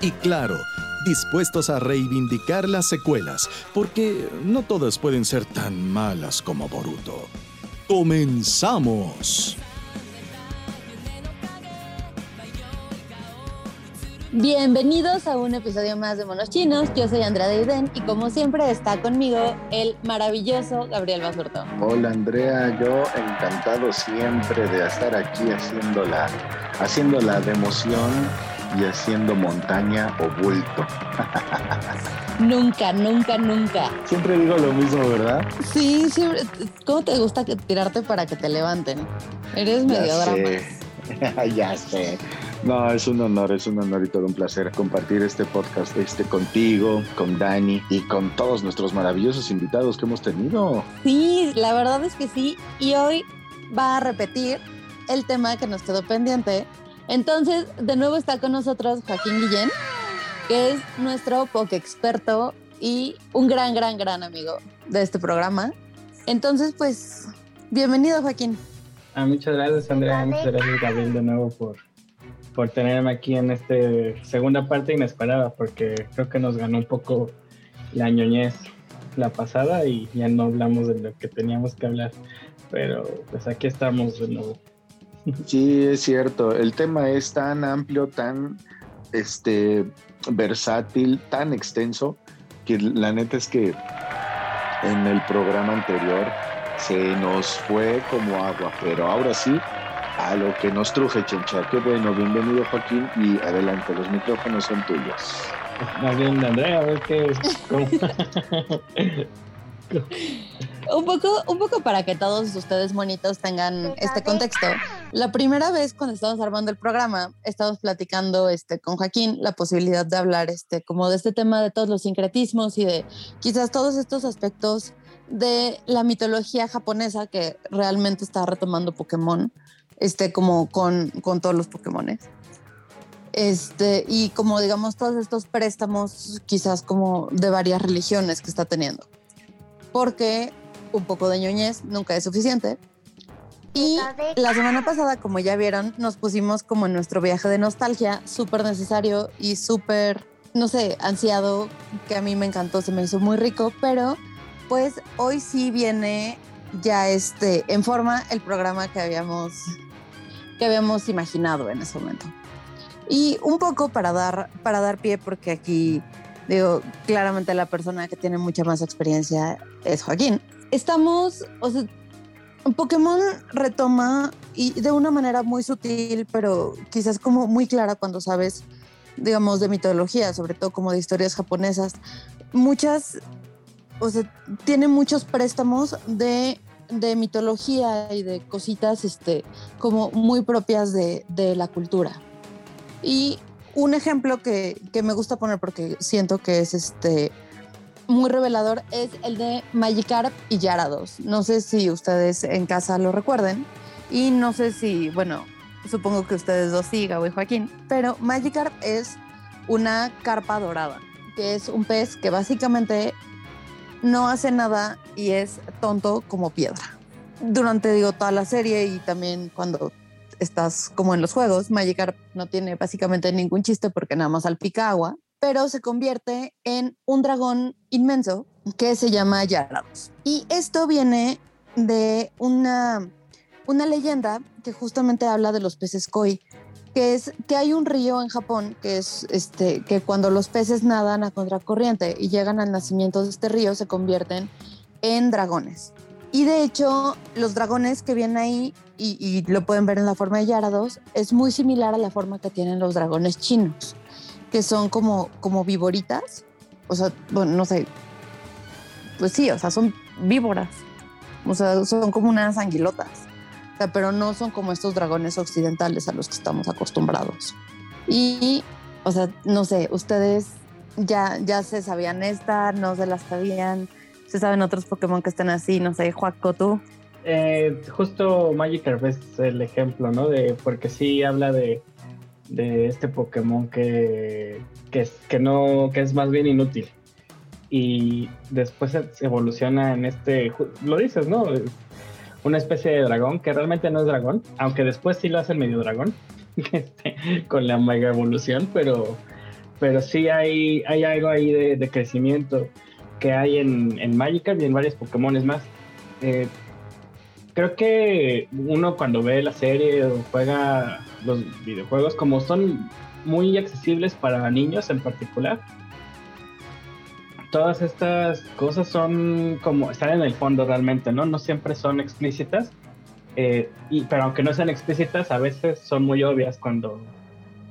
Y claro, dispuestos a reivindicar las secuelas, porque no todas pueden ser tan malas como Boruto. ¡Comenzamos! Bienvenidos a un episodio más de Monos Chinos. Yo soy Andrea Deiden y como siempre está conmigo el maravilloso Gabriel Basurto. Hola Andrea, yo encantado siempre de estar aquí haciéndola, haciéndola de emoción y haciendo montaña o bulto. Nunca, nunca, nunca. Siempre digo lo mismo, ¿verdad? Sí, siempre. ¿Cómo te gusta que- tirarte para que te levanten? Eres medio ya drama. sé. ya sé. No, es un honor, es un honor y todo un placer compartir este podcast este contigo, con Dani y con todos nuestros maravillosos invitados que hemos tenido. Sí, la verdad es que sí. Y hoy va a repetir el tema que nos quedó pendiente. Entonces, de nuevo está con nosotros Joaquín Guillén, que es nuestro poke experto y un gran, gran, gran amigo de este programa. Entonces, pues, bienvenido, Joaquín. Ah, muchas gracias, Andrea. Muchas gracias, Gabriel, de nuevo por, por tenerme aquí en esta segunda parte inesperada, porque creo que nos ganó un poco la ñoñez la pasada y ya no hablamos de lo que teníamos que hablar. Pero pues aquí estamos de nuevo. Sí, es cierto. El tema es tan amplio, tan este versátil, tan extenso, que la neta es que en el programa anterior se nos fue como agua, pero ahora sí, a lo que nos truje, Chencha. Qué bueno, bienvenido Joaquín y adelante, los micrófonos son tuyos. Más bien, Andrea, a ver qué cómo- Un poco, un poco para que todos ustedes monitos tengan este contexto. La primera vez cuando estábamos armando el programa, estábamos platicando este, con Joaquín la posibilidad de hablar este, como de este tema de todos los sincretismos y de quizás todos estos aspectos de la mitología japonesa que realmente está retomando Pokémon, este, como con, con todos los Pokémones. Este, y como digamos todos estos préstamos quizás como de varias religiones que está teniendo. Porque un poco de ñoñez nunca es suficiente. Y la semana pasada, como ya vieron, nos pusimos como en nuestro viaje de nostalgia, súper necesario y súper, no sé, ansiado, que a mí me encantó, se me hizo muy rico, pero pues hoy sí viene ya este, en forma el programa que habíamos, que habíamos imaginado en ese momento. Y un poco para dar, para dar pie, porque aquí digo, claramente la persona que tiene mucha más experiencia es Joaquín. Estamos, o sea, Pokémon retoma y de una manera muy sutil, pero quizás como muy clara cuando sabes, digamos, de mitología, sobre todo como de historias japonesas. Muchas, o sea, tiene muchos préstamos de, de mitología y de cositas, este, como muy propias de, de la cultura. Y un ejemplo que, que, me gusta poner porque siento que es este muy revelador es el de Magikarp y Yarados. No sé si ustedes en casa lo recuerden y no sé si, bueno, supongo que ustedes dos sí, Gabo Joaquín, pero Magikarp es una carpa dorada, que es un pez que básicamente no hace nada y es tonto como piedra. Durante, digo, toda la serie y también cuando estás como en los juegos, Magikarp no tiene básicamente ningún chiste porque nada más salpica agua, pero se convierte en un dragón inmenso que se llama Yarados. Y esto viene de una, una leyenda que justamente habla de los peces koi, que es que hay un río en Japón que es este que cuando los peces nadan a contracorriente y llegan al nacimiento de este río se convierten en dragones. Y de hecho, los dragones que vienen ahí, y, lo pueden ver en la forma de Yarados, es muy similar a la forma que tienen los dragones chinos, que son como, como víboritas. O sea, no sé. Pues sí, o sea, son víboras. O sea, son como unas anguilotas. Pero no son como estos dragones occidentales a los que estamos acostumbrados. Y, o sea, no sé, ustedes ya, ya se sabían esta, no se las sabían ¿Se saben otros Pokémon que estén así? No sé, Juaco, tú. Eh, justo Magikarp es el ejemplo, ¿no? De, porque sí habla de, este Pokémon que, que, que, no, que es más bien inútil. Y después evoluciona en este, lo dices, ¿no? Una especie de dragón que realmente no es dragón, aunque después sí lo hacen medio dragón este, con la mega evolución, pero, pero sí hay, hay algo ahí de, de crecimiento que hay en, en Magikarp y en varios Pokémon más. Eh, creo que uno cuando ve la serie o juega los videojuegos, como son muy accesibles para niños en particular, todas estas cosas son como están en el fondo realmente, ¿no? No siempre son explícitas, eh, pero aunque no sean explícitas, a veces son muy obvias cuando,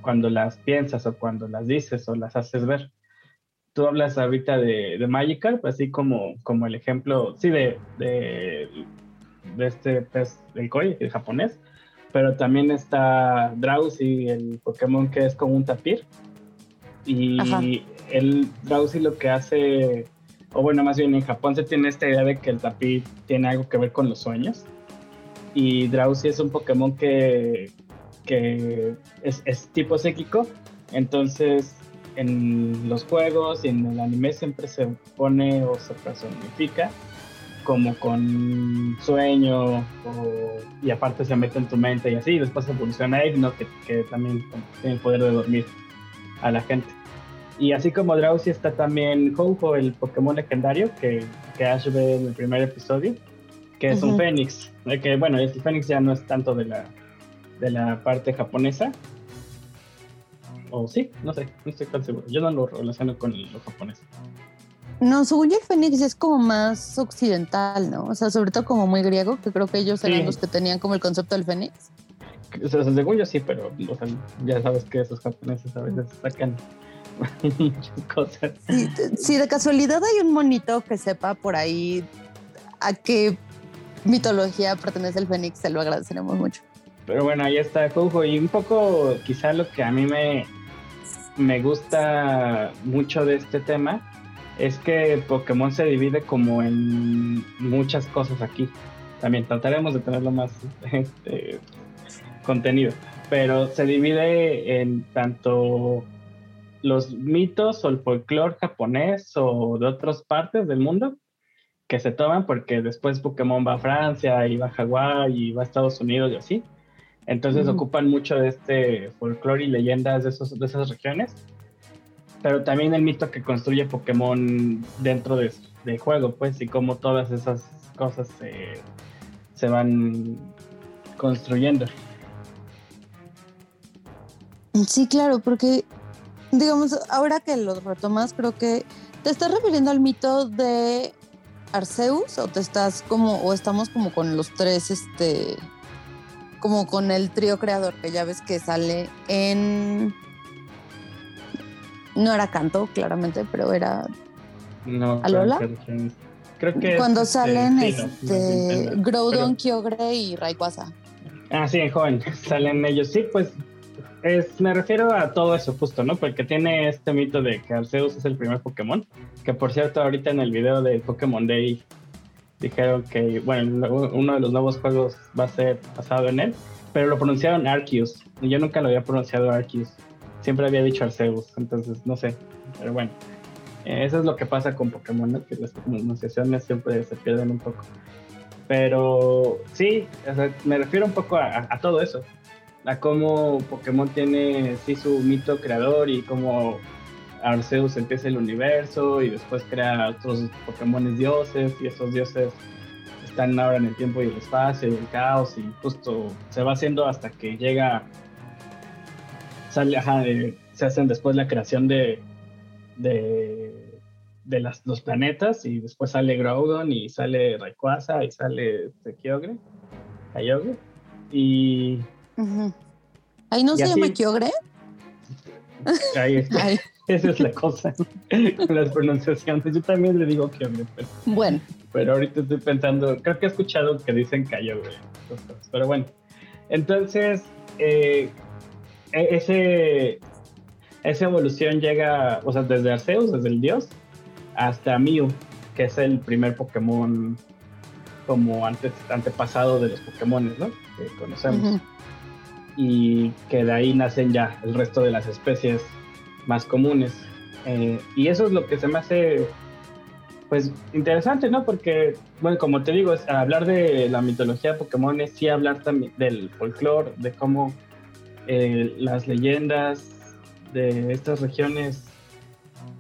cuando las piensas o cuando las dices o las haces ver tú hablas ahorita de, de Magikarp, así como, como el ejemplo, sí, de, de, este pez del koi, el japonés, pero también está Drowsy, el Pokémon que es como un tapir. Y el Drowsy lo que hace, o bueno, más bien en Japón se tiene esta idea de que el tapir tiene algo que ver con los sueños. Y Drowsy es un Pokémon que, que es, es tipo psíquico, entonces en los juegos y en el anime siempre se pone o se personifica como con sueño y aparte se mete en tu mente y así, y después evoluciona Igno que, que también tiene el poder de dormir a la gente. Y así como Drowsy está también ho el Pokémon legendario que, que Ash ve en el primer episodio, que es un Fénix. Que bueno, el Fénix ya no es tanto de la, de la parte japonesa, o sí, no sé, no estoy tan seguro. Yo no lo relaciono con lo japonés. No, según yo el Fénix es como más occidental, ¿no? O sea, sobre todo como muy griego, que creo que ellos eran los que tenían como el concepto del Fénix. O sea, según yo sí, pero ya sabes que esos japoneses a veces sacan muchas cosas. si de casualidad hay un monito que sepa por ahí a qué mitología pertenece el Fénix, se lo agradeceremos mucho. Pero bueno, ahí está Cojo. Y un poco quizá lo que a mí me, me gusta mucho de este tema es que Pokémon se divide como en muchas cosas aquí. También trataremos de tenerlo más este, contenido, pero se divide en tanto los mitos o el folclore japonés o de otras partes del mundo que se toman porque después Pokémon va a Francia y va a Hawái y va a Estados Unidos y así entonces ocupan mucho de este folclore y leyendas de, esos, de esas regiones. Pero también el mito que construye Pokémon dentro de, del juego, pues, y cómo todas esas cosas se, se van construyendo. Sí, claro, porque, digamos, ahora que lo retomas, creo que te estás refiriendo al mito de Arceus o te estás como, o estamos como con los tres, este, como con el trío creador, que ya ves que sale en... No era canto, claramente, pero era... No, ¿Alola? Creo que Cuando salen este, Groudon, Kyogre y Rayquaza. Ah, sí, en joven, salen ellos. Sí, pues es, me refiero a todo eso justo, ¿no? Porque tiene este mito de que Arceus es el primer Pokémon, que por cierto ahorita en el video de Pokémon Day dijeron que, bueno, uno de los nuevos juegos va a ser basado en él, pero lo pronunciaron Arceus, yo nunca lo había pronunciado Arceus, siempre había dicho Arceus, entonces no sé, pero bueno, eh, eso es lo que pasa con Pokémon, que las pronunciaciones siempre se pierden un poco. Pero sí, me refiero un poco a, a todo eso, a cómo Pokémon tiene sí su mito creador y cómo Arceus empieza el universo y después crea otros Pokémon dioses y esos dioses están ahora en el tiempo y el espacio y el caos y justo se va haciendo hasta que llega sale, ajá, eh, se hacen después la creación de, de, de las, los planetas y después sale Groudon y sale Rayquaza y sale Kyogre, Kyogre y... ¿Ahí no se llama Kyogre? Ahí está. Esa es la cosa con las pronunciaciones. Yo también le digo Kyogre. Pero, bueno. Pero ahorita estoy pensando, creo que he escuchado que dicen Kyogre. Pero bueno, entonces, eh, e-, ese, esa evolución llega, o sea, desde Arceus, desde el dios, hasta Mew, que es el primer Pokémon como antes, antepasado de los Pokémon, ¿no? Que conocemos. Y que de ahí nacen ya el resto de las especies más comunes. Eh, y eso es lo que se me hace, pues, interesante, ¿no? Porque, bueno, como te digo, es hablar de la mitología de Pokémon es sí hablar también del folclore, de cómo eh, las leyendas de estas regiones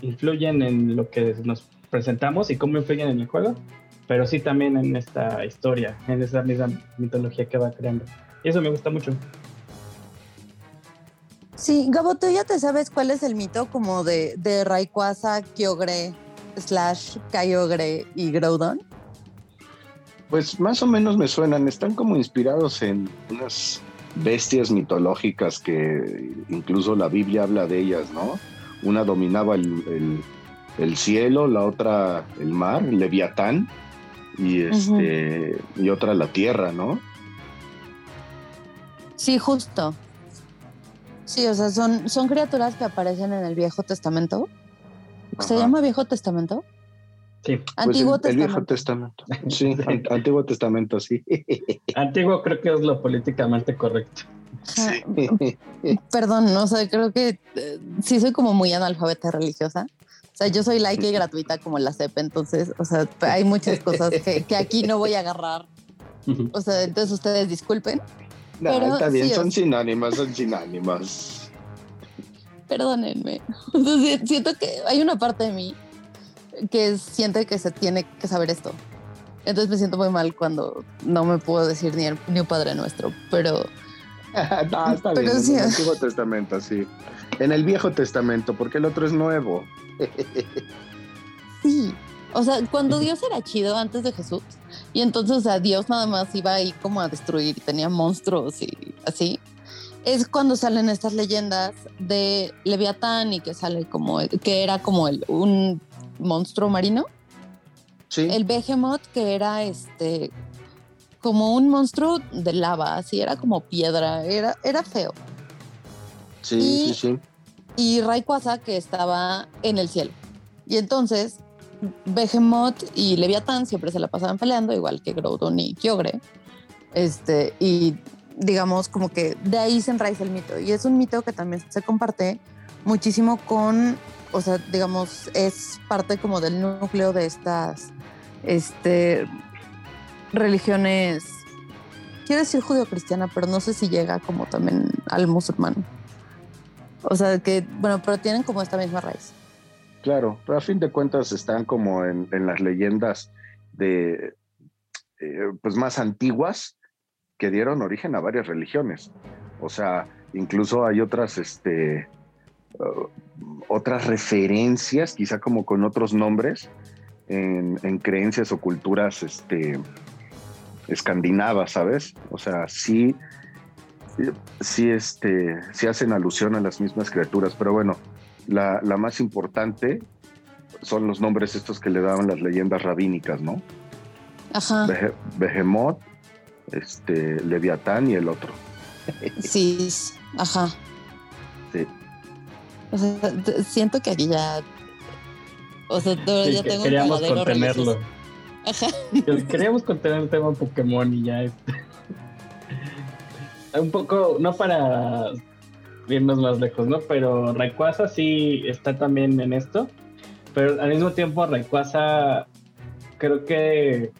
influyen en lo que nos presentamos y cómo influyen en el juego, pero sí también en esta historia, en esa misma mitología que va creando. Y eso me gusta mucho. Sí, Gabo, ¿tú ya te sabes cuál es el mito como de, de Rayquaza, Kyogre, slash Kyogre y Groudon? Pues más o menos me suenan, están como inspirados en unas bestias mitológicas que incluso la Biblia habla de ellas, ¿no? Una dominaba el, cielo, la otra el mar, el Leviatán, y, este, y otra la tierra, ¿no? Sí, justo. Sí, o sea, son, son criaturas que aparecen en el Viejo Testamento. ¿Se llama Viejo Testamento? Sí. Antiguo pues el, Viejo Testamento. Sí, Antiguo Testamento, sí. Antiguo creo que es lo políticamente correcto. Sí. Perdón, no o sé, creo que eh, sí soy como muy analfabeta religiosa. O sea, yo soy laica y gratuita como la CEP, entonces, o sea, hay muchas cosas que, que aquí no voy a agarrar. O sea, entonces ustedes disculpen. No, está bien, son sinónimas, son sinónimas. Perdónenme. siento que hay una parte de mí que siente que se tiene que saber esto. Entonces me siento muy mal cuando no me puedo decir ni, ni un Padre Nuestro, pero... no, está bien, en el Antiguo Testamento, sí. En el Viejo Testamento, porque el otro es nuevo. sí, o sea, cuando Dios era chido antes de Jesús, y entonces, o sea, Dios nada más iba ahí como a destruir y tenía monstruos y así. Es cuando salen estas leyendas de Leviatán y que sale como, que era como el, un monstruo marino. Sí. El Behemoth, que era este, como un monstruo de lava, así, era como piedra, era, era feo. Sí, sí, sí. Y Rayquaza, que estaba en el cielo. Y entonces, Behemoth y Leviatán siempre se la pasaban peleando, igual que Groudon y Kyogre. Este, y digamos como que de ahí se enraiza el mito. Y es un mito que también se comparte muchísimo con, o sea, digamos, es parte como del núcleo de estas este, religiones, quiero decir judío-cristiana, pero no sé si llega como también al musulmán. O sea, que, bueno, pero tienen como esta misma raíz. Claro, pero a fin de cuentas están como en, las leyendas de, eh, pues más antiguas que dieron origen a varias religiones. O sea, incluso hay otras, este, uh, otras referencias, quizá como con otros nombres, en, creencias o culturas, este, escandinavas, ¿sabes? O sea, sí, sí, este, sí hacen alusión a las mismas criaturas, pero bueno, la, más importante son los nombres estos que le daban las leyendas rabínicas, ¿no? Ajá. Behemoth, este, Leviatán y el otro. Sí, ajá. Sí. O sea, siento que aquí ya. O sea, ya tengo Queríamos contenerlo. Ajá. Queríamos contener el tema Pokémon y ya. Este. Un poco, no para irnos más lejos, ¿no? Pero Rayquaza sí está también en esto. Pero al mismo tiempo Rayquaza creo que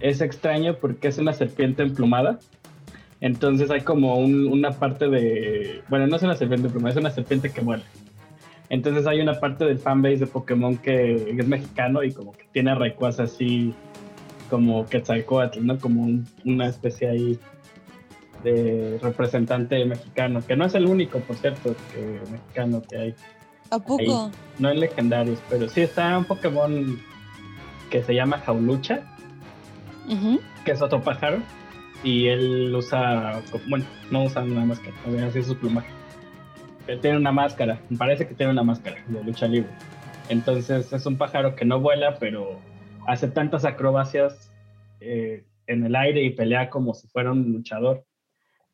es extraño porque es una serpiente emplumada. Entonces hay como una parte de... Bueno, no es una serpiente emplumada, es una serpiente que muere. Entonces hay una parte del fanbase de Pokémon que es mexicano y como que tiene a Rayquaza así como Quetzalcoatl, ¿no? Como una especie ahí de representante mexicano, que no es el único, por cierto, mexicano que hay. ¿A poco? No es legendarios, pero sí está un Pokémon que se llama Jaulucha, que es otro pájaro, y él usa, bueno, no usa una máscara, así es su plumaje. tiene una máscara, parece que tiene una máscara de lucha libre. Entonces es un pájaro que no vuela, pero hace tantas acrobacias eh, en el aire y pelea como si fuera un luchador.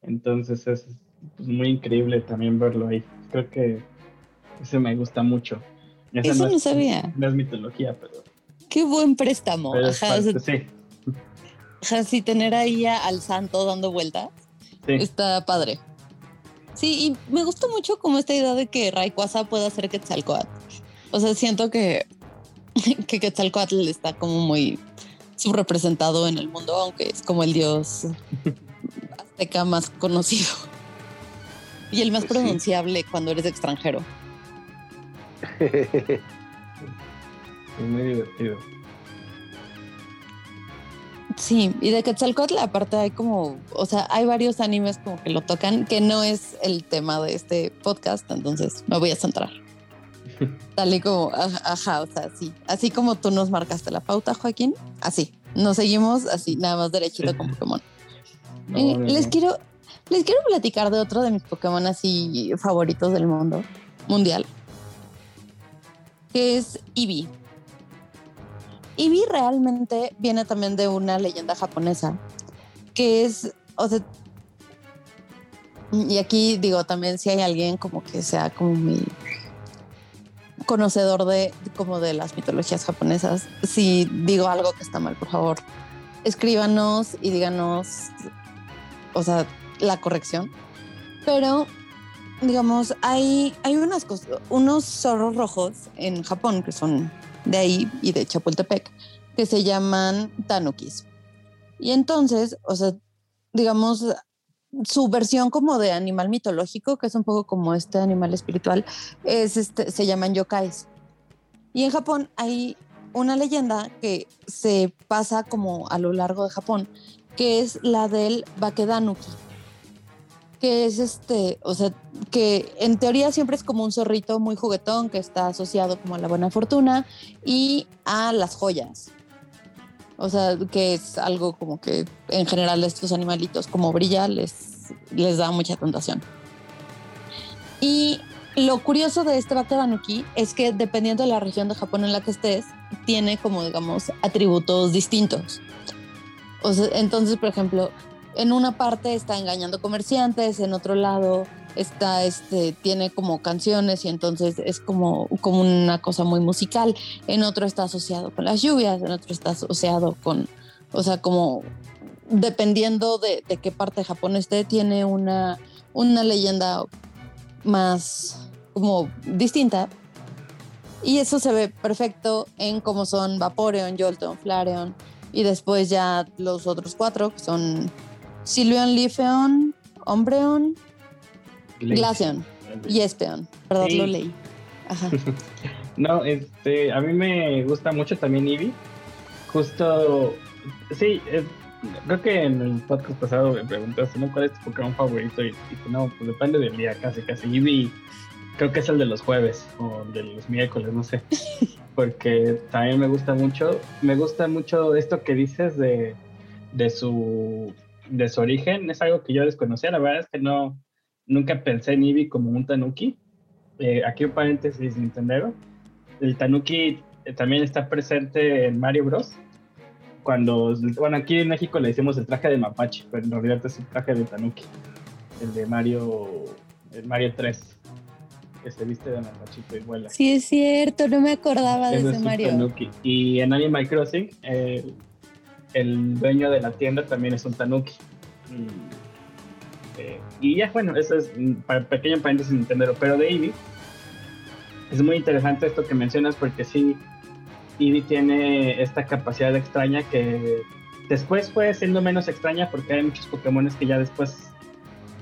Entonces es pues, muy increíble también verlo ahí. Creo que ese me gusta mucho. Eso no, sabía. No es mitología, pero... Qué buen préstamo. Ajá, sí. sí, tener ahí al santo dando vueltas está padre. Sí, y me gusta mucho como esta idea de que Rayquaza pueda hacer Quetzalcoatl. O sea, siento que, que Quetzalcoatl está como muy subrepresentado en el mundo, aunque es como el dios azteca más conocido. Y el más pues pronunciable cuando eres extranjero. es muy divertido. Sí, y de Quetzalcoatl aparte hay como, o sea, hay varios animes como que lo tocan, que no es el tema de este podcast, entonces me voy a centrar. Tal y como, ajá, o sea, sí. Así como tú nos marcaste la pauta, Joaquín, así. Nos seguimos así, nada más derechito con Pokémon. Eh, les quiero, les quiero platicar de otro de mis Pokémon así favoritos del mundo, mundial, que es Eevee. Eevee realmente viene también de una leyenda japonesa, que es, o sea, y aquí digo también si hay alguien como que sea como mi conocedor de como de las mitologías japonesas. Si digo algo que está mal, por favor, escríbanos y díganos, o sea, la corrección. Pero, digamos, hay, hay unas cosas, unos zorros rojos en Japón que son de ahí y de Chapultepec que se llaman tanukis. Y entonces, o sea, digamos, su versión como de animal mitológico, que es un poco como este animal espiritual, es este, se llaman yokais. Y en Japón hay una leyenda que se pasa como a lo largo de Japón, que es la del Bakedanuki, que es este, o sea, que en teoría siempre es como un zorrito muy juguetón que está asociado como a la buena fortuna y a las joyas. O sea, que es algo como que en general estos animalitos como brilla les, les da mucha tentación. Y lo curioso de este Bakedanuki es que dependiendo de la región de Japón en la que estés, tiene como digamos atributos distintos. O sea, entonces, por ejemplo, en una parte está engañando comerciantes, en otro lado está, este, tiene como canciones y entonces es como, como una cosa muy musical. En otro está asociado con las lluvias, en otro está asociado con, o sea, como dependiendo de, qué parte de Japón esté, tiene una, una leyenda más como distinta. Y eso se ve perfecto en cómo son Vaporeon, Jolteon, Flareon y después ya los otros cuatro que son Silvion, Lifeon, Ombreon Glaceon y Espeon. Perdón, lo leí. Ajá. no, este, a mí me gusta mucho también Eevee. Justo, sí, creo que en el podcast pasado me preguntaste, ¿no? ¿Cuál es tu Pokémon favorito? Y dije, no, pues depende del día, casi, casi. Eevee creo que es el de los jueves o de los miércoles, no sé. Porque también me gusta mucho. Me gusta mucho esto que dices de, de su de su origen. Es algo que yo desconocía. La verdad es que no, nunca pensé en Eevee como un Tanuki. Eh, aquí un paréntesis Nintendo. El Tanuki eh, también está presente en Mario Bros. Cuando, bueno, aquí en México le decimos el traje de mapache, pero en realidad es el traje de Tanuki. El de Mario, el Mario 3 que se viste de mapachito y vuela. Sí, es cierto, no me acordaba de ese Mario. Tanuki. Y en Animal Crossing, el dueño de la tienda también es un Tanuki. Eh, y ya, bueno, eso es para pequeño paréntesis Nintendo, pero de Eevee es muy interesante esto que mencionas porque sí, Eevee tiene esta capacidad extraña que después fue siendo menos extraña porque hay muchos Pokémon que ya después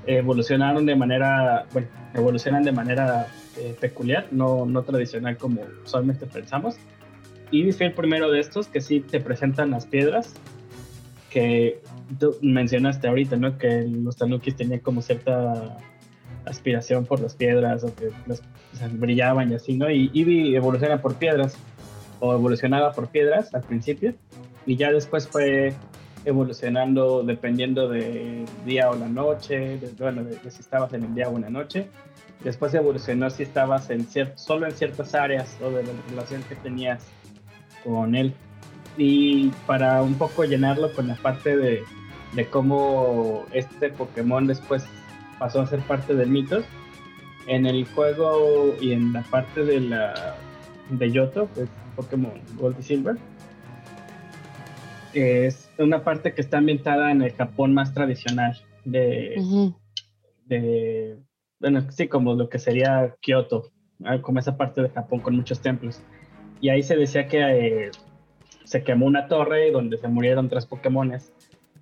evolucionaron de manera, bueno, evolucionan de manera eh, peculiar, no, no tradicional como usualmente pensamos. Eevee fue el primero de estos que sí te presentan las piedras que tú mencionaste ahorita, ¿no? Que los tanukis tenían como cierta aspiración por las piedras o que las, brillaban y así, ¿no? Y Eevee evoluciona por piedras o evolucionaba por piedras al principio y ya después fue evolucionando dependiendo de día o la noche, de, bueno, de, si estabas en el día o en la noche. Después evolucionó si estabas en solo en ciertas áreas o de la relación que tenías con él. Y para un poco llenarlo con la parte de, de cómo este Pokémon después pasó a ser parte del mitos, en el juego y en la parte de la de Yoto, que es Pokémon Gold y Silver, es una parte que está ambientada en el Japón más tradicional de, de bueno, sí, como lo que sería Kioto, como esa parte de Japón con muchos templos. Y ahí se decía que eh, se quemó una torre donde se murieron tres Pokémones.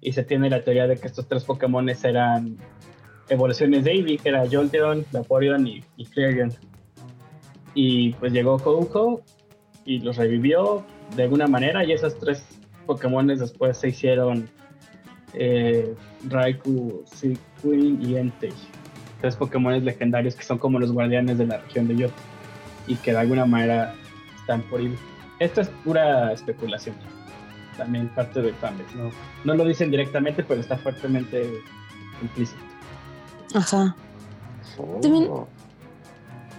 Y se tiene la teoría de que estos tres Pokémones eran evoluciones de Eevee, que era Jolteon, Vaporeon y, y Y pues llegó Kouko y los revivió de alguna manera y esos tres Pokémon después se hicieron eh, Raikou, Sequin y Entei. Tres Pokémon legendarios que son como los guardianes de la región de Yoto y que de alguna manera están por ir. Esto es pura especulación. También parte del fanbase. No, no lo dicen directamente, pero está fuertemente implícito. Ajá. También oh.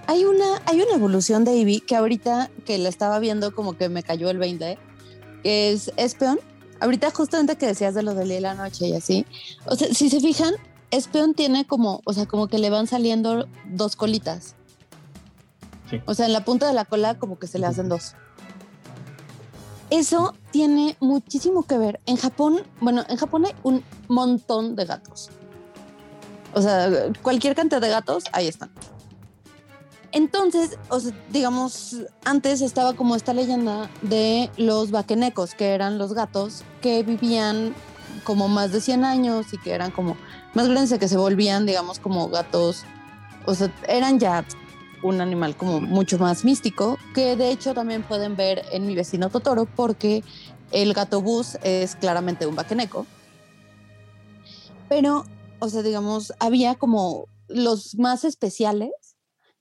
hay una, hay una evolución de Eevee que ahorita que la estaba viendo como que me cayó el 20 es Espeon. Ahorita justamente que decías de lo de la noche y así, o sea, si se fijan, Espeon tiene como, o sea, como que le van saliendo dos colitas. O sea, en la punta de la cola como que se le hacen dos. Eso tiene muchísimo que ver. En Japón, bueno, en Japón hay un montón de gatos. O sea, cualquier cantidad de gatos, ahí están. Entonces, digamos, antes estaba como esta leyenda de los vaquenecos, que eran los gatos que vivían como más de 100 años y que eran como más grandes que se volvían, digamos, como gatos, o sea, eran ya un animal como mucho más místico, que de hecho también pueden ver en mi vecino Totoro, porque el gato bus es claramente un vaqueneco. Pero, o sea, digamos, había como los más especiales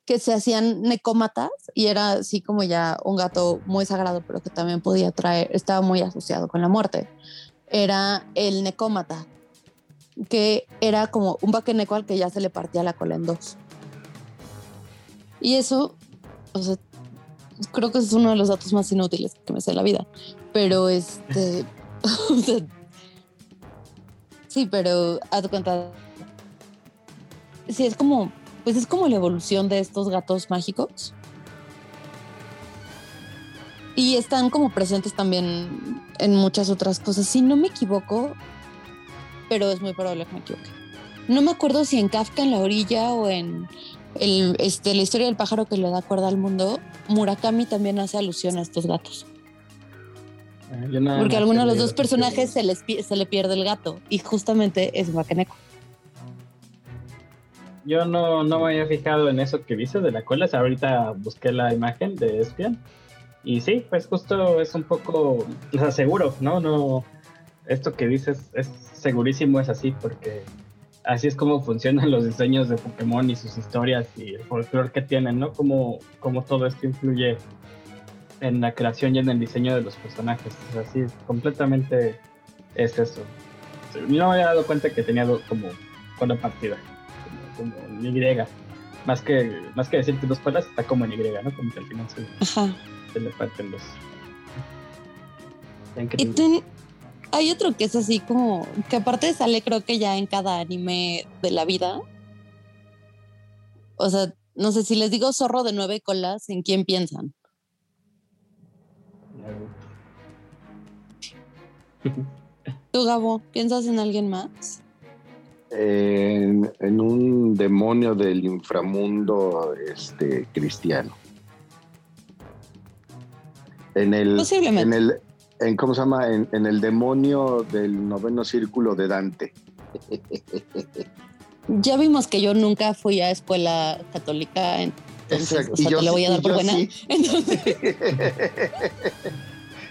que se hacían necómatas y era así como ya un gato muy sagrado, pero que también podía traer, estaba muy asociado con la muerte. Era el necómata, que era como un vaqueneco al que ya se le partía la cola en dos. Y eso, o sea, creo que es uno de los datos más inútiles que me sé en la vida. Pero este, sí, pero haz cuenta, sí, es como pues es como la evolución de estos gatos mágicos. Y están como presentes también en muchas otras cosas. Si no me equivoco, pero es muy probable que me equivoque. No me acuerdo si en Kafka en la orilla o en el, este, la historia del pájaro que le da cuerda al mundo, Murakami también hace alusión a estos gatos. Ah, Porque a alguno de los dos personajes se, les, se le pierde el gato y justamente es Bakeneco yo no, no me había fijado en eso que dices de la cola. ahorita busqué la imagen de Espion. Y sí, pues justo es un poco, o seguro, ¿no? No, esto que dices es segurísimo, es así, porque así es como funcionan los diseños de Pokémon y sus historias y el folclore que tienen, ¿no? Como, como todo esto influye en la creación y en el diseño de los personajes. así, completamente es eso. No me había dado cuenta que tenía como una partida como en Y. Más que, más que decirte dos palabras, está como en Y, ¿no? Como que al final se, le parten los. Y hay otro que es así como. que aparte sale, creo que ya en cada anime de la vida. O sea, no sé si les digo zorro de nueve colas, ¿en quién piensan? ¿Tú, Gabo, piensas en alguien más? en, un demonio del inframundo este, cristiano. En el, en el, en, ¿cómo se llama? En, el demonio del noveno círculo de Dante. Ya vimos que yo nunca fui a escuela católica, entonces o sea, te lo voy a dar por buena.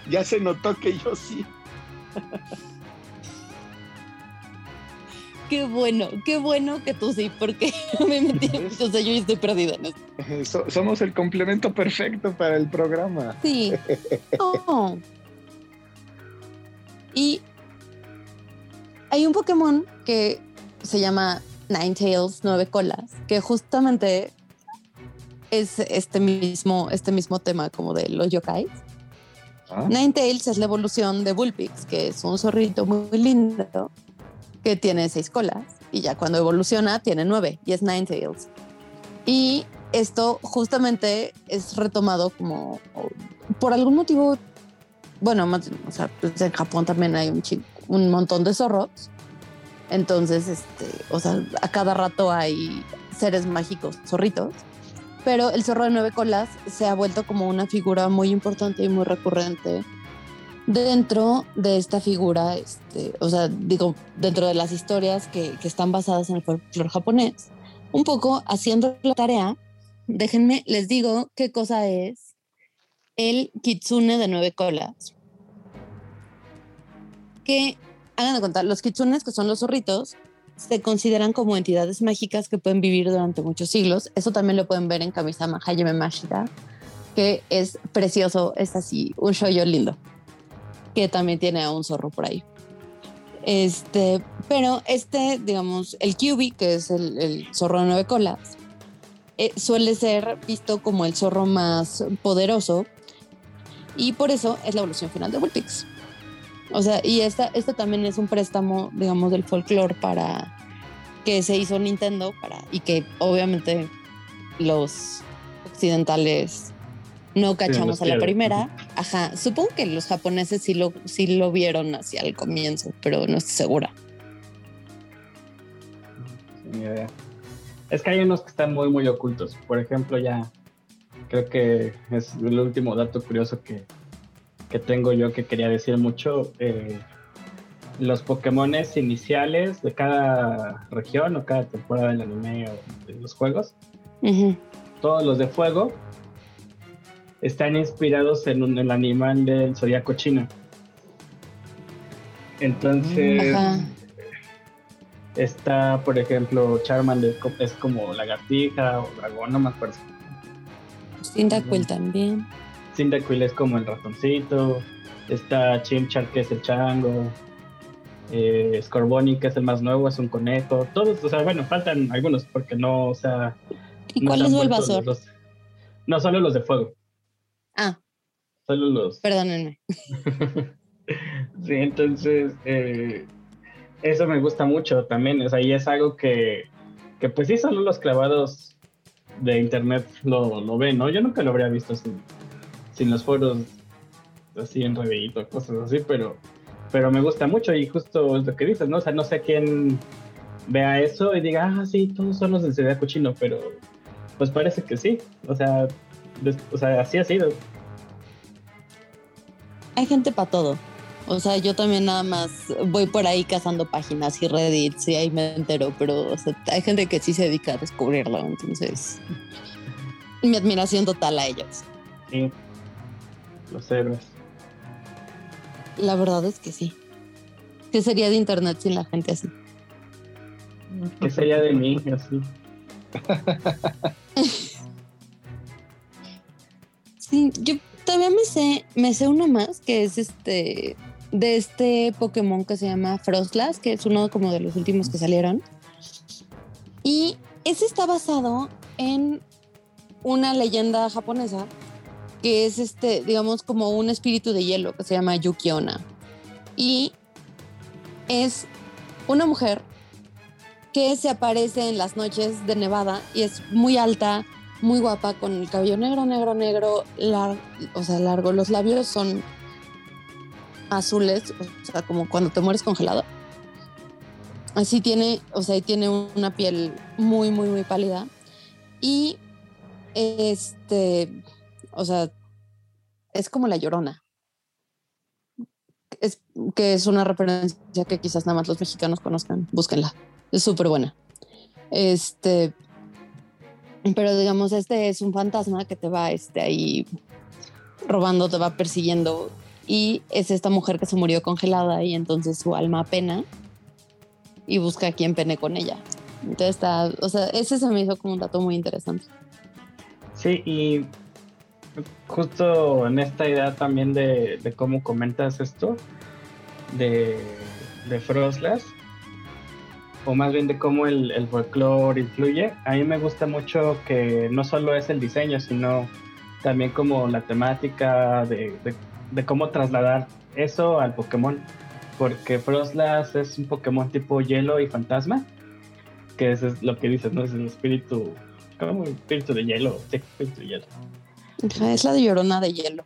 ya se notó que yo sí. Qué bueno, qué bueno que tú sí, porque me metí, o sea, yo estoy perdida en esto. somos el complemento perfecto para el programa. Sí. Oh. Y hay un Pokémon que se llama Ninetales, nueve colas, que justamente es este mismo, este mismo tema como de los yokais. Ah. Ninetales es la evolución de Bullpix, que es un zorrito muy lindo que tiene seis colas y ya cuando evoluciona tiene nueve y es Ninetales. Y esto justamente es retomado como por algún motivo, bueno, o sea, pues en Japón también hay un, un montón de zorros. Entonces, este, o sea, a cada rato hay seres mágicos, zorritos. Pero el zorro de nueve colas se ha vuelto como una figura muy importante y muy recurrente dentro de esta figura, este, o sea, digo, dentro de las historias que, están basadas en el folclore japonés, un poco haciendo la tarea, déjenme, les digo qué cosa es el kitsune de nueve colas. Que, hagan de cuenta, los kitsunes, que son los zorritos, se consideran como entidades mágicas que pueden vivir durante muchos siglos. Eso también lo pueden ver en Kamisama Hayame Mashita, que es precioso, es así, un shoyo lindo que también tiene a un zorro por ahí. Este, pero este, digamos, el QB, que es el, zorro de nueve colas, eh, suele ser visto como el zorro más poderoso y por eso es la evolución final de Vulpix. O sea, y esta, esto también es un préstamo, digamos, del folclore para que se hizo Nintendo para y que obviamente los occidentales no cachamos a la primera. Ajá, supongo que los japoneses sí lo, sí lo vieron hacia el comienzo, pero no estoy segura. Es que hay unos que están muy, muy ocultos. Por ejemplo, ya creo que es el último dato curioso que, que tengo yo que quería decir mucho. Eh, los Pokémones iniciales de cada región o cada temporada del anime o de los juegos, todos los de fuego están inspirados en un, el animal del zodiaco chino. Entonces, está, por ejemplo, Charmander es como lagartija o dragón, no me acuerdo. Cyndaquil también. Cyndaquil es como el ratoncito. Está Chimchar, que es el chango. Eh, Scorbunny, que es el más nuevo, es un conejo. Todos, o sea, bueno, faltan algunos porque no, o sea. ¿Y cuál es el no, solo los de fuego. Ah. Solo los. Perdónenme. sí, entonces, eh, eso me gusta mucho también. O sea, y es algo que, que pues sí, solo los clavados de internet lo, lo ven, ¿no? Yo nunca lo habría visto sin, sin los foros así en Reddit cosas así, pero, pero me gusta mucho y justo es lo que dices, ¿no? O sea, no sé quién vea eso y diga, ah, sí, todos son los del CD cochino, pero pues parece que sí. O sea, o sea, así ha sido. Hay gente para todo. O sea, yo también nada más voy por ahí cazando páginas y Reddit, y ahí me entero, pero hay gente que sí se dedica a descubrirlo, entonces mi admiración total a ellos. Sí, los héroes. La verdad es que sí. ¿Qué sería de internet sin la gente así? ¿Qué sería de mí así? Sí, yo todavía me sé, me sé uno más, que es este, de este Pokémon que se llama Frostlass, que es uno como de los últimos que salieron. Y ese está basado en una leyenda japonesa que es este, digamos, como un espíritu de hielo que se llama Yukiona. Y es una mujer que se aparece en las noches de Nevada y es muy alta, muy guapa, con el cabello negro, negro, negro, o sea, largo. Los labios son azules, o sea, como cuando te mueres congelado. Así tiene, o sea, tiene una piel muy, muy, muy pálida. Y este, o sea, es como la llorona. Es, que es una referencia que quizás nada más los mexicanos conozcan. Búsquenla. Es súper buena. Este, pero digamos, este es un fantasma que te va este, ahí robando, te va persiguiendo. Y es esta mujer que se murió congelada y entonces su alma pena. y busca a quien pene con ella. Entonces está, o sea, ese se me hizo como un dato muy interesante. Sí, y justo en esta idea también de, cómo comentas esto, de, de Froslas, o más bien de cómo el, el folclore influye, a mí me gusta mucho que no solo es el diseño, sino también como la temática de, de, cómo trasladar eso al Pokémon. Porque Froslas es un Pokémon tipo hielo y fantasma, que eso es lo que dices, ¿no? Es el espíritu, como espíritu de hielo, sí, espíritu de hielo. Es la de llorona de hielo.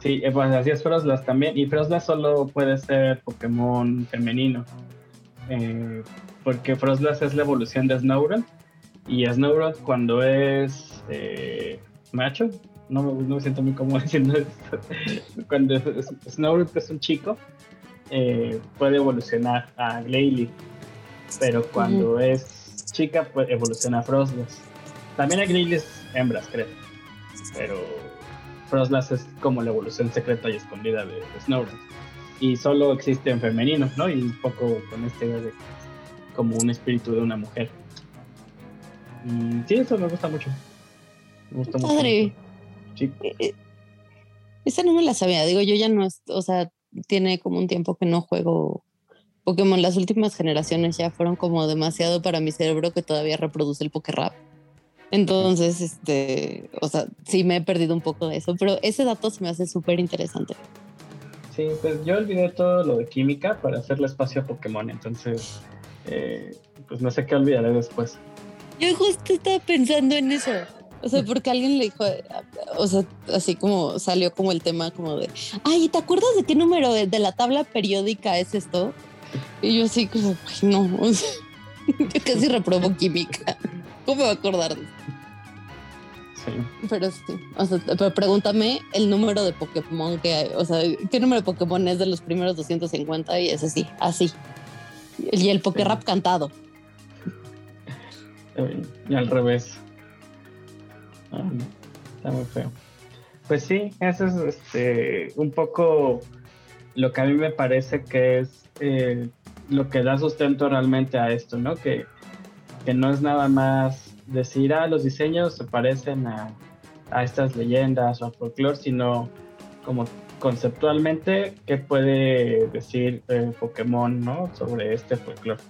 Sí, eh, pues así es Froslas también. Y Froslas solo puede ser Pokémon femenino. Eh, porque Froslas es la evolución de Snorunt. Y Snorunt cuando es eh, macho, no me, no me siento muy cómodo diciendo esto. cuando es, es, es un chico, eh, puede evolucionar a Glalie. Pero cuando uh -huh. es chica, pues evoluciona a Froslas. También hay Glalie hembras, creo. Pero Froslas es como la evolución secreta y escondida de, de. Y solo existe en femenino, ¿no? Y un poco con esta idea de como un espíritu de una mujer. Y sí, eso me gusta mucho. Me gusta Padre. mucho. Sí. Esa no me la sabía. Digo, yo ya no, o sea, tiene como un tiempo que no juego Pokémon. Las últimas generaciones ya fueron como demasiado para mi cerebro que todavía reproduce el Pokérap. Entonces, este, o sea, sí me he perdido un poco de eso, pero ese dato se me hace súper interesante. Sí, pues yo olvidé todo lo de química para hacerle espacio a Pokémon, entonces, eh, pues no sé qué olvidaré después. Yo justo estaba pensando en eso. O sea, porque alguien le dijo, o sea, así como salió como el tema como de, ay, ¿te acuerdas de qué número de, de la tabla periódica es esto? Y yo así como, ay, no, o sea, yo casi reprobo química. ¿Cómo acordar de? Sí. Pero sí, o sea, pero pregúntame el número de Pokémon que hay, o sea, ¿qué número de Pokémon es de los primeros 250? Y es así, así. Y el Pokérap sí. cantado. Y al revés. Ah, no, está muy feo. Pues sí, eso es este, un poco lo que a mí me parece que es eh, lo que da sustento realmente a esto, ¿no? Que, que no es nada más decir, ah, los diseños se parecen a, a estas leyendas o al folclore, sino como conceptualmente qué puede decir eh, Pokémon, ¿no? Sobre este folclore.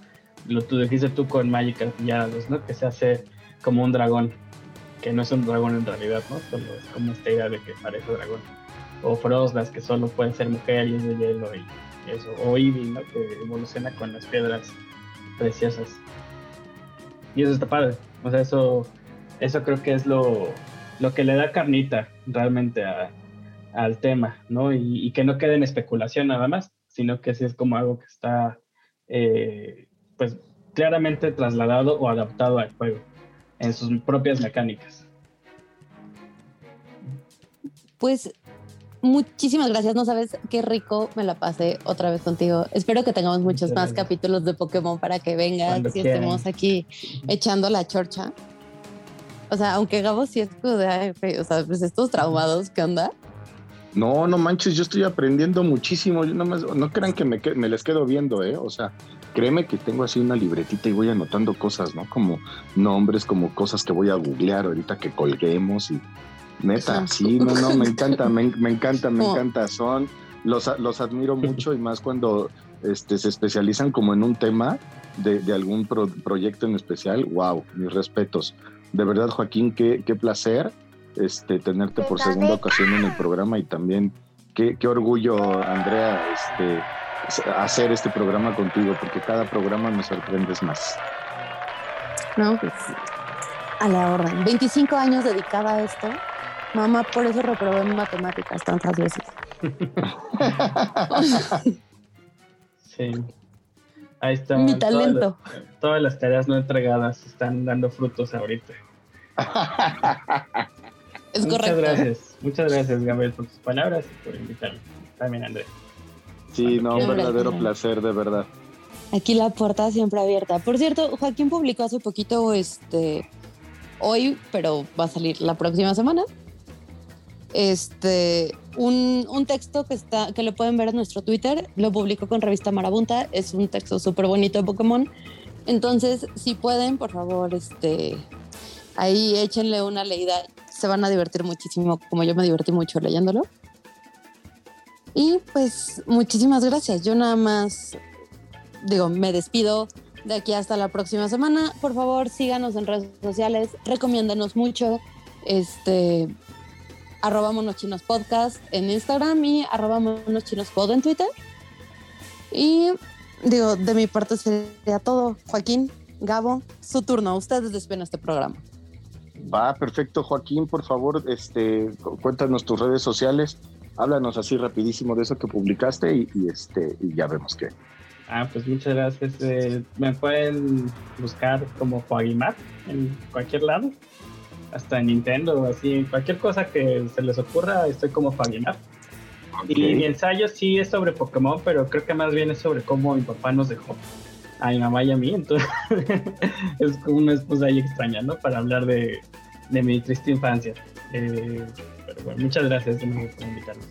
Lo tú dijiste tú con Magic Pillados, ¿no? Que se hace como un dragón, que no es un dragón en realidad, ¿no? Solo es como esta idea de que parece dragón. O Froslas, que solo puede ser mujer y es de hielo y eso. O Eevee, ¿no? Que evoluciona con las piedras preciosas. Y eso está padre. O sea, eso, eso creo que es lo, lo que le da carnita realmente al tema, ¿no? Y, y, que no quede en especulación nada más, sino que sí es como algo que está, eh, pues, claramente trasladado o adaptado al juego en sus propias mecánicas. Pues muchísimas gracias. No sabes qué rico me la pasé otra vez contigo. Espero que tengamos muchos Muchas más gracias. capítulos de Pokémon para que vengas y estemos aquí echando la chorcha. O sea, aunque Gabo sí es de, o sea, pues estos traumados, ¿qué onda? No, no manches, yo estoy aprendiendo muchísimo. Yo nomás, no crean que me, me, les quedo viendo, ¿eh? O sea, créeme que tengo así una libretita y voy anotando cosas, ¿no? Como nombres, como cosas que voy a googlear ahorita que colguemos y neta, sí, no, no, me encanta, me, me encanta, me encanta. Son, los, los admiro mucho y más cuando este, se especializan como en un tema de, de algún pro, proyecto en especial. Wow, mis respetos. De verdad, Joaquín, qué, qué placer este, tenerte por segunda ocasión en el programa y también qué, qué orgullo, Andrea, este, hacer este programa contigo, porque cada programa me sorprendes más. No, pues a la orden. 25 años dedicada a esto. Mamá, por eso reprobé en matemáticas tantas veces. sí. Ahí está. Mi talento. Todas las, todas las tareas no entregadas están dando frutos ahorita. Es muchas correcto. gracias, muchas gracias Gabriel por tus palabras y por invitarme. También Andrés. Sí, no, un verdadero placer, de verdad. Aquí la puerta siempre abierta. Por cierto, Joaquín publicó hace poquito, este, hoy, pero va a salir la próxima semana. Este, un, un, texto que, está, que lo pueden ver en nuestro Twitter, lo publicó con Revista Marabunta, es un texto súper bonito de Pokémon. Entonces, si pueden, por favor, este, ahí échenle una leída, se van a divertir muchísimo, como yo me divertí mucho leyéndolo. Y pues muchísimas gracias. Yo nada más, digo, me despido de aquí hasta la próxima semana. Por favor, síganos en redes sociales, recomiéndanos mucho. Este, arroba monochinos podcast en Instagram y arroba monochinos pod en Twitter. Y digo, de mi parte sería todo. Joaquín, Gabo, su turno. Ustedes despiden este programa. Va, perfecto, Joaquín, por favor, este, cuéntanos tus redes sociales háblanos así rapidísimo de eso que publicaste y, este y ya vemos qué. Ah, pues muchas gracias. Eh, me pueden buscar como Joaguimar en cualquier lado, hasta en Nintendo, así, cualquier cosa que se les ocurra, estoy como Joaguimar. Y mi ensayo sí es sobre Pokémon, pero creo que más bien es sobre cómo mi papá nos dejó a mi mamá y a mí, entonces es como una excusa ahí extraña, ¿no? Para hablar de, de mi triste infancia. Eh, muchas gracias por invitarnos.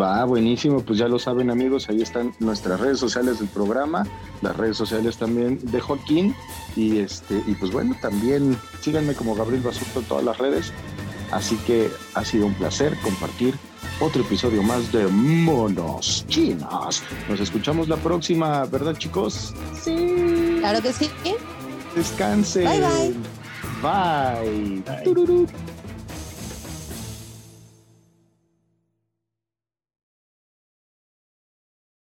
Va, buenísimo, pues ya lo saben amigos, ahí están nuestras redes sociales del programa, las redes sociales también de Joaquín y este y pues bueno, también síganme como Gabriel Basurto en todas las redes. Así que ha sido un placer compartir otro episodio más de Monos Chinos. Nos escuchamos la próxima, ¿verdad chicos? Sí. Claro que sí. Descansen. Bye bye. Bye. bye.